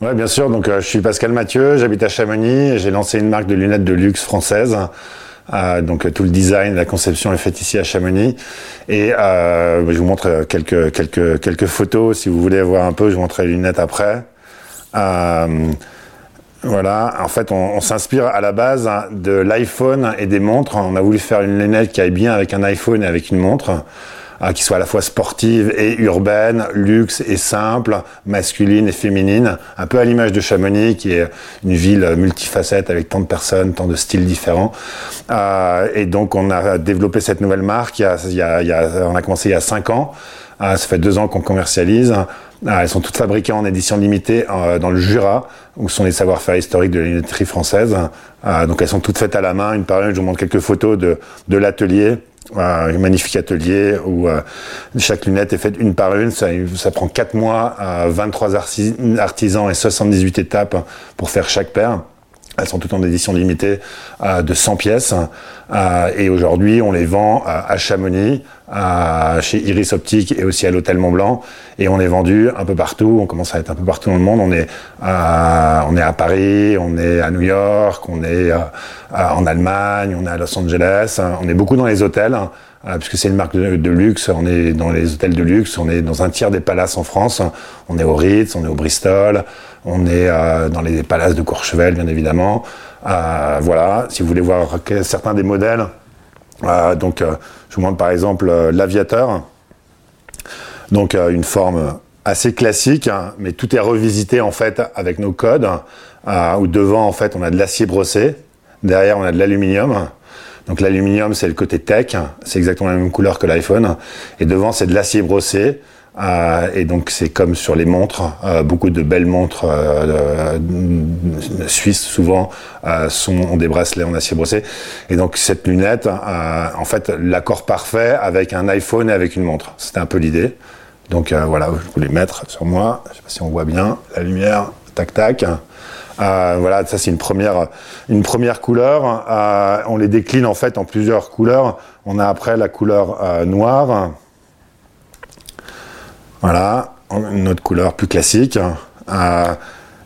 Ouais, bien sûr. Donc, je suis Pascal Mathieu, j'habite à Chamonix j'ai lancé une marque de lunettes de luxe française. donc tout le design, la conception est faite ici à Chamonix. Et je vous montre quelques quelques quelques photos si vous voulez voir un peu. Je vous montrerai les lunettes après. Voilà, en fait, on, s'inspire à la base de l'iPhone et des montres. On a voulu faire une lunette qui aille bien avec un iPhone et avec une montre, euh, qui soit à la fois sportive et urbaine, luxe et simple, masculine et féminine, un peu à l'image de Chamonix, qui est une ville multifacette avec tant de personnes, tant de styles différents. Euh, et donc, on a développé cette nouvelle marque. on a commencé il y a cinq ans. Euh, ça fait deux ans qu'on commercialise. Ah, elles sont toutes fabriquées en édition limitée euh, dans le Jura, où sont les savoir-faire historiques de la française. Ah, donc elles sont toutes faites à la main, une par une. Je vous montre quelques photos de, de l'atelier. Euh, un magnifique atelier où euh, chaque lunette est faite une par une. Ça, ça prend 4 mois, 23 artisans et 78 étapes pour faire chaque paire. Elles sont toutes en édition limitée de 100 pièces. Et aujourd'hui, on les vend à Chamonix, chez Iris Optique et aussi à l'hôtel Montblanc. Et on est vendu un peu partout. On commence à être un peu partout dans le monde. On est, à, on est à Paris, on est à New York, on est en Allemagne, on est à Los Angeles. On est beaucoup dans les hôtels. puisque c'est une marque de, luxe, on est dans les hôtels de luxe, on est dans un tiers des palaces en France, on est au Ritz, on est au Bristol, on est dans les palaces de Courchevel, bien évidemment. Voilà, si vous voulez voir certains des modèles, donc je vous montre par exemple euh, l'aviateur. Donc euh, une forme assez classique, hein, mais tout est revisité en fait avec nos codes. Euh, où devant en fait on a de l'acier brossé, derrière on a de l'aluminium. Donc l'aluminium c'est le côté tech, c'est exactement la même couleur que l'iPhone. Et devant c'est de l'acier brossé. Euh, et donc c'est comme sur les montres, euh, beaucoup de belles montres euh, suisses souvent sont, ont des bracelets en acier brossé. Et donc cette lunette, en fait, l'accord parfait avec un iPhone et avec une montre. C'était un peu l'idée. Donc voilà, je voulais mettre sur moi. Je sais pas si on voit bien la lumière. Tac tac. voilà, ça c'est une première, une première couleur. on les décline en fait en plusieurs couleurs. On a après la couleur noire. Voilà, une autre couleur plus classique. Euh,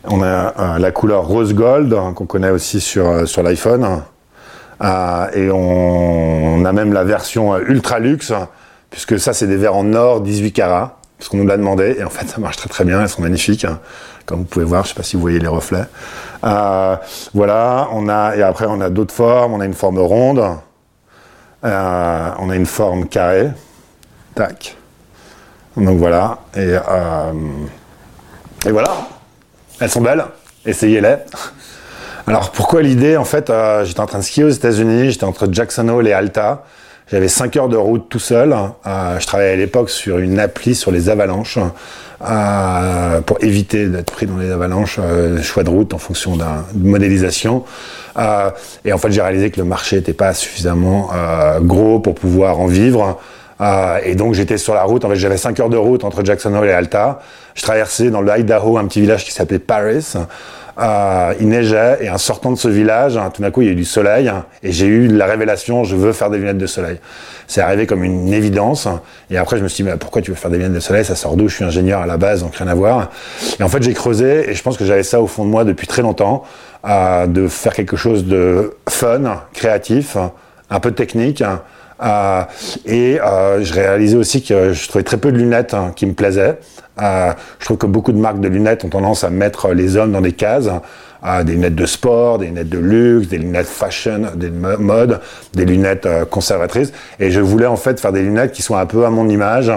on a euh, la couleur rose gold hein, qu'on connaît aussi sur, euh, sur l'iPhone. et on, a même la version ultra luxe, puisque ça c'est des verres en or 18 carats, parce qu'on nous l'a demandé. Et en fait ça marche très très bien, elles sont magnifiques. Hein, comme vous pouvez voir, je ne sais pas si vous voyez les reflets. voilà, on a, et après on a d'autres formes, on a une forme ronde, on a une forme carrée. Tac. Donc voilà. Et, euh, et voilà. Elles sont belles. Essayez-les. Alors pourquoi l'idée En fait, euh, j'étais en train de skier aux États-Unis. J'étais entre Jackson Hole et Alta. J'avais 5 heures de route tout seul. Euh, je travaillais à l'époque sur une appli sur les avalanches euh, pour éviter d'être pris dans les avalanches, choix de route en fonction d'une modélisation. Et en fait, j'ai réalisé que le marché n'était pas suffisamment gros pour pouvoir en vivre. Euh, et donc j'étais sur la route, en fait j'avais 5 heures de route entre Jackson Hole et Alta. Je traversais dans le Idaho un petit village qui s'appelait Paris. Euh, il neigeait et en sortant de ce village, hein, tout d'un coup il y a eu du soleil et j'ai eu la révélation, je veux faire des lunettes de soleil. C'est arrivé comme une évidence et après je me suis dit pourquoi tu veux faire des lunettes de soleil? Ça sort d'où? Je suis ingénieur à la base, donc rien à voir. Et en fait j'ai creusé et je pense que j'avais ça au fond de moi depuis très longtemps, euh, de faire quelque chose de fun, créatif, un peu technique euh, et euh, je réalisais aussi que je trouvais très peu de lunettes hein, qui me plaisaient. Euh, je trouve que beaucoup de marques de lunettes ont tendance à mettre les hommes dans des cases. des lunettes de sport, des lunettes de luxe, des lunettes fashion, des modes, des lunettes conservatrices. Et je voulais en fait faire des lunettes qui soient un peu à mon image,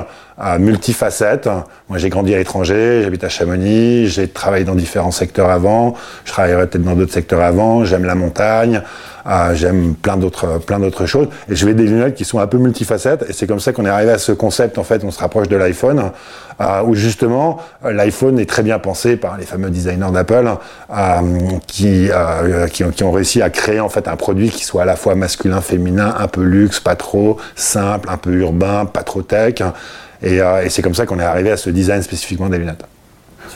multifacettes. Moi, j'ai grandi à l'étranger, j'habite à Chamonix, j'ai travaillé dans différents secteurs avant, je travaillerai peut-être dans d'autres secteurs avant, j'aime la montagne. Ah, j'aime plein d'autres plein d'autres choses. Et je vais des lunettes qui sont un peu multifacettes. Et c'est comme ça qu'on est arrivé à ce concept. En fait, on se rapproche de l'iPhone, euh, où justement l'iPhone est très bien pensé par les fameux designers d'Apple, euh, qui, euh, qui, qui, ont réussi à créer en fait un produit qui soit à la fois masculin, féminin, un peu luxe, pas trop simple, un peu urbain, pas trop tech. Et, euh, et c'est comme ça qu'on est arrivé à ce design spécifiquement des.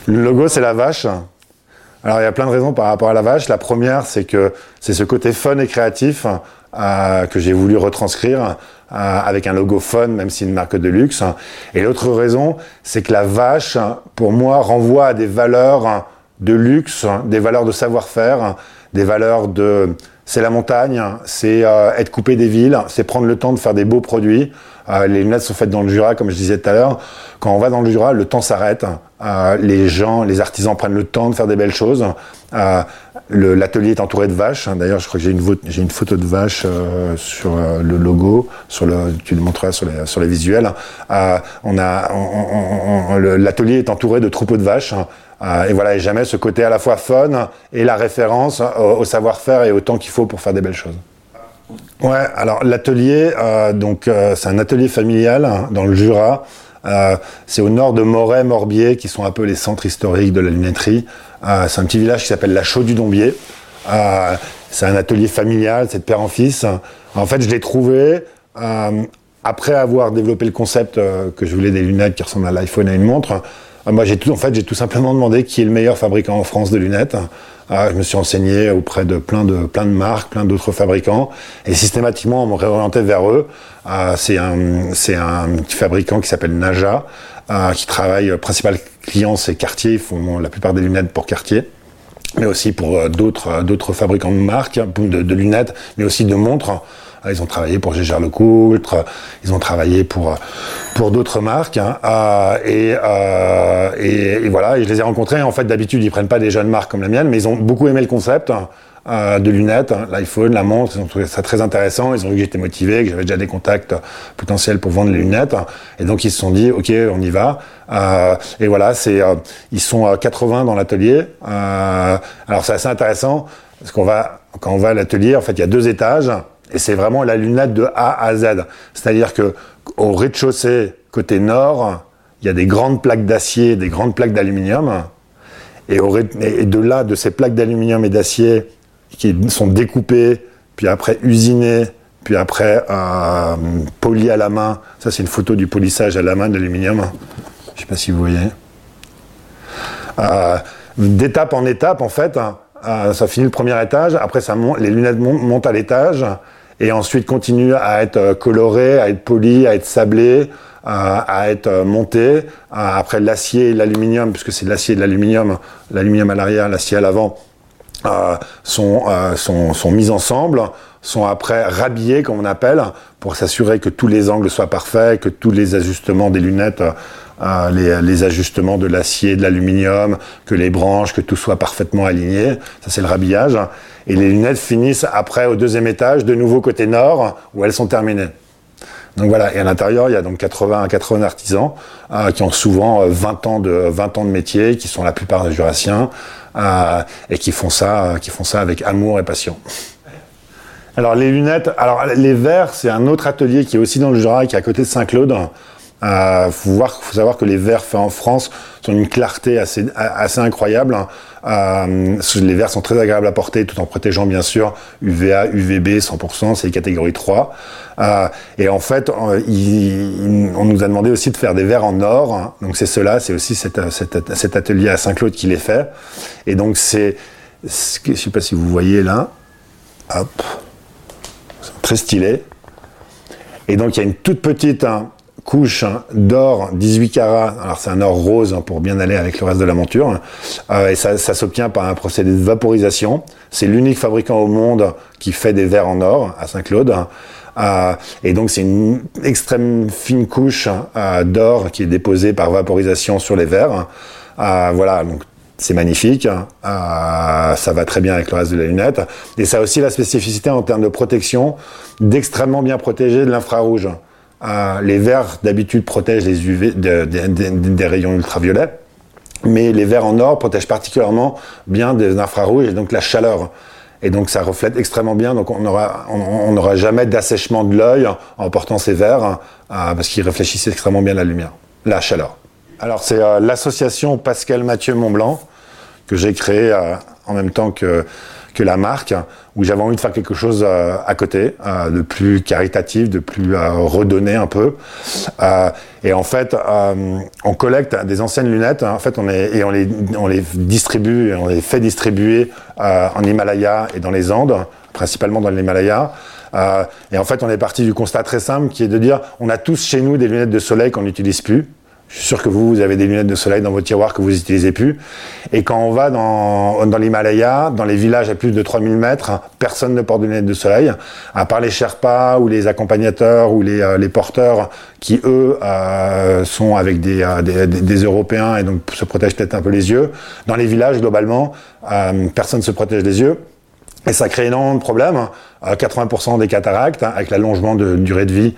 Le logo, c'est la vache. Alors il y a plein de raisons par rapport à la vache. La première, c'est que c'est ce côté fun et créatif euh, que j'ai voulu retranscrire euh, avec un logo fun, même si une marque de luxe. Et l'autre raison, c'est que la vache, pour moi, renvoie à des valeurs de luxe, des valeurs de savoir-faire, des valeurs de c'est la montagne, c'est euh, être coupé des villes, c'est prendre le temps de faire des beaux produits. Euh, les lunettes sont faites dans le Jura, comme je disais tout à l'heure. Quand on va dans le Jura, le temps s'arrête. Euh, les gens, les artisans prennent le temps de faire des belles choses. L'atelier est entouré de vaches. D'ailleurs, je crois que j'ai une, photo de vache sur le logo, sur tu le montreras sur les, visuels. l'atelier est entouré de troupeaux de vaches. Euh, et voilà, et jamais ce côté à la fois fun et la référence au, savoir-faire et au temps qu'il faut pour faire des belles choses. Ouais, alors l'atelier, euh, donc euh, c'est un atelier familial hein, dans le Jura. C'est au nord de Moret, Morbier, qui sont un peu les centres historiques de la lunetterie. c'est un petit village qui s'appelle la Chaux du Dombier. c'est un atelier familial, c'est de père en fils. En fait, je l'ai trouvé après avoir développé le concept que je voulais des lunettes qui ressemblent à l'iPhone et à une montre. Moi, j'ai tout simplement demandé qui est le meilleur fabricant en France de lunettes. Ah, je me suis renseigné auprès de plein de, plein de marques, plein d'autres fabricants, et systématiquement, on me réorientait vers eux. Ah, c'est un, c'est un petit fabricant qui s'appelle Naja, qui travaille, principal client, c'est Cartier, ils font la plupart des lunettes pour Cartier mais aussi pour euh, d'autres euh, d'autres fabricants de marques, de, de lunettes, mais aussi de montres. Ah, ils ont travaillé pour Gégère Lecoultre, ils ont travaillé pour pour d'autres marques. Hein, euh, euh, et, et, voilà, et je les ai rencontrés. En fait, d'habitude, ils prennent pas des jeunes marques comme la mienne, mais ils ont beaucoup aimé le concept. Euh, de lunettes, hein, l'iPhone, la montre, ils ont trouvé ça très intéressant, ils ont vu que j'étais motivé, que j'avais déjà des contacts potentiels pour vendre les lunettes, et donc ils se sont dit, ok, on y va. Euh, et voilà, c'est, ils sont 80 dans l'atelier. alors c'est assez intéressant parce qu'on va, quand on va à l'atelier, en fait, il y a deux étages. Et c'est vraiment la lunette de A à Z. C'est-à-dire que au rez-de-chaussée, côté nord, il y a des grandes plaques d'acier, des grandes plaques d'aluminium. Et, de là, de ces plaques d'aluminium et d'acier qui sont découpées, puis après usinées, puis après euh, polies à la main. Ça, c'est une photo du polissage à la main d'aluminium. Je ne sais pas si vous voyez. Euh, d'étape en étape, en fait, euh, ça finit le premier étage. Après, les lunettes montent à l'étage et ensuite continue à être euh, coloré, à être poli, à être sablé, à, être euh, monté. Après l'acier et l'aluminium, puisque c'est l'acier et de l'aluminium, l'aluminium à l'arrière, l'acier à l'avant, euh, sont, sont, sont mis ensemble, sont après rhabillés, comme on appelle, pour s'assurer que tous les angles soient parfaits, que tous les ajustements des lunettes, les, les, ajustements de l'acier, de l'aluminium, que les branches, que tout soit parfaitement aligné. Ça, c'est le rhabillage. Et les lunettes finissent après au deuxième étage, de nouveau côté nord, où elles sont terminées. Donc voilà, et à l'intérieur, il y a donc 80 80 artisans euh, qui ont souvent 20 euh, ans de 20 ans de métier, qui sont la plupart des jurassiens euh, et qui font ça qui font ça avec amour et passion. Alors les lunettes, alors les verres, c'est un autre atelier qui est aussi dans le Jura, qui est à côté de Saint-Claude. Euh, faut, voir, faut savoir que les verres faits en France sont d'une clarté assez, incroyable. Euh, les verres sont très agréables à porter tout en protégeant bien sûr UVA, UVB 100%, c'est les catégories 3. Euh, et en fait, on, nous a demandé aussi de faire des verres en or. Donc c'est cela, c'est aussi cet, atelier à Saint-Claude qui les fait. Et donc c'est, je sais pas si vous voyez là, hop, très stylé. Et donc il y a une toute petite, hein, couche d'or 18 carats, alors c'est un or rose hein, pour bien aller avec le reste de la monture, euh, et ça, s'obtient par un procédé de vaporisation. C'est l'unique fabricant au monde qui fait des verres en or à Saint-Claude. Euh, et donc c'est une extrême fine couche euh, d'or qui est déposée par vaporisation sur les verres. voilà, donc c'est magnifique, ça va très bien avec le reste de la lunette. Et ça a aussi la spécificité en termes de protection d'extrêmement bien protéger de l'infrarouge. Euh, les verres d'habitude protègent les UV des rayons ultraviolets, mais les verres en or protègent particulièrement bien des infrarouges et donc la chaleur. Et donc ça reflète extrêmement bien, donc on n'aura on, on jamais d'assèchement de l'œil en portant ces verres, euh, parce qu'ils réfléchissent extrêmement bien la lumière, la chaleur. Alors c'est euh, l'association Pascal Mathieu Montblanc que j'ai créée en même temps que la marque, où j'avais envie de faire quelque chose euh, à côté, euh, de plus caritatif, de plus euh, redonné un peu. et en fait, on collecte des anciennes lunettes. Hein. en fait, on et on les, on les distribue, et on les fait distribuer en Himalaya et dans les Andes, principalement dans l'Himalaya. Euh, et en fait, on est parti du constat très simple qui est de dire on a tous chez nous des lunettes de soleil qu'on n'utilise plus. Je suis sûr que vous, vous avez des lunettes de soleil dans vos tiroirs que vous n'utilisez plus. Et quand on va dans, dans l'Himalaya, dans les villages à plus de 3000 mètres, personne ne porte de lunettes de soleil, à part les Sherpas ou les accompagnateurs ou les, euh, les porteurs qui, eux, euh, sont avec des, euh, des, des, Européens et donc se protègent peut-être un peu les yeux. Dans les villages, globalement, euh, personne ne se protège les yeux. Et ça crée énormément de problèmes. 80% des cataractes, hein, avec l'allongement de durée de vie,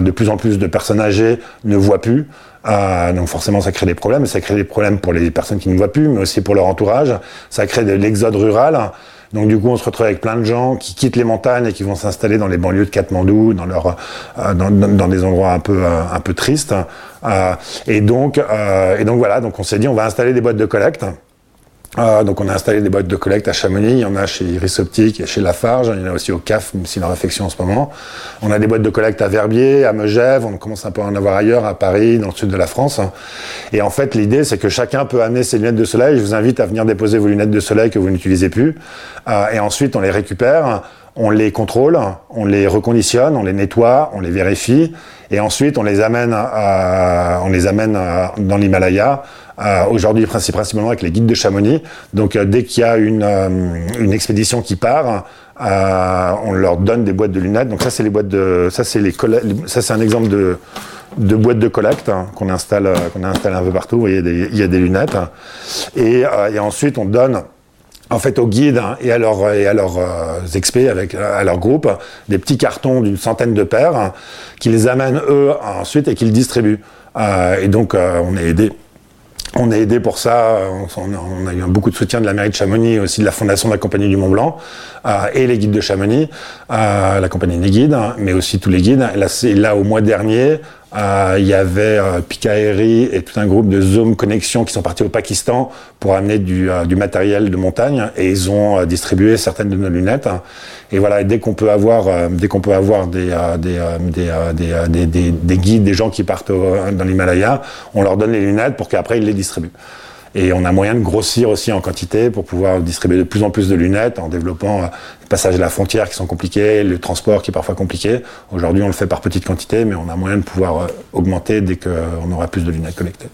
de plus en plus de personnes âgées ne voient plus. Euh, donc forcément, ça crée des problèmes. Ça crée des problèmes pour les personnes qui ne voient plus, mais aussi pour leur entourage. Ça crée de l'exode rural. Donc du coup, on se retrouve avec plein de gens qui quittent les montagnes et qui vont s'installer dans les banlieues de Katmandou, dans leur, euh, dans, dans, des endroits un peu, euh, un peu tristes. Euh, et donc, euh, et donc voilà. Donc on s'est dit, on va installer des boîtes de collecte. Euh, donc on a installé des boîtes de collecte à Chamonix, il y en a chez Iris Optique chez Lafarge, il y en a aussi au CAF, même si la réflexion en ce moment. On a des boîtes de collecte à Verbier, à Megève, on commence un peu à en avoir ailleurs, à Paris, dans le sud de la France. Et en fait, l'idée, c'est que chacun peut amener ses lunettes de soleil. Je vous invite à venir déposer vos lunettes de soleil que vous n'utilisez plus. Euh, et ensuite, on les récupère, on les contrôle, on les reconditionne, on les nettoie, on les vérifie. Et ensuite, on les amène, on les amène dans l'Himalaya euh, Aujourd'hui, principalement avec les guides de Chamonix. Donc, euh, dès qu'il y a une, euh, expédition qui part, on leur donne des boîtes de lunettes. Donc, ça, c'est les boîtes de, ça, c'est les, ça, c'est un exemple de, de boîtes de collecte hein, qu'on installe, qu'on installe un peu partout. Vous voyez, il y a des lunettes. Et, ensuite, on donne en fait aux guides hein, et à leurs et à leurs experts avec à leur groupe des petits cartons d'une centaine de paires hein, qui les amènent eux ensuite et qu'ils distribuent. Et donc on est aidé on est aidé pour ça, on, a eu beaucoup de soutien de la mairie de Chamonix, aussi de la fondation de la Compagnie du Mont Blanc, euh, et les guides de Chamonix, euh, la Compagnie des guides, mais aussi tous les guides. Là, là au mois dernier, euh, il y avait euh, et tout un groupe de Zoom Connexion qui sont partis au Pakistan pour amener du, euh, du matériel de montagne et ils ont euh, distribué certaines de nos lunettes. Et voilà, dès qu'on peut avoir, dès qu'on peut avoir des, des, des, des, des, guides, des gens qui partent dans l'Himalaya, on leur donne les lunettes pour qu'après ils les distribuent. Et on a moyen de grossir aussi en quantité pour pouvoir distribuer de plus en plus de lunettes en développant les passages de la frontière qui sont compliqués, le transport qui est parfois compliqué. Aujourd'hui, on le fait par petite quantité, mais on a moyen de pouvoir augmenter dès qu'on aura plus de lunettes collectées.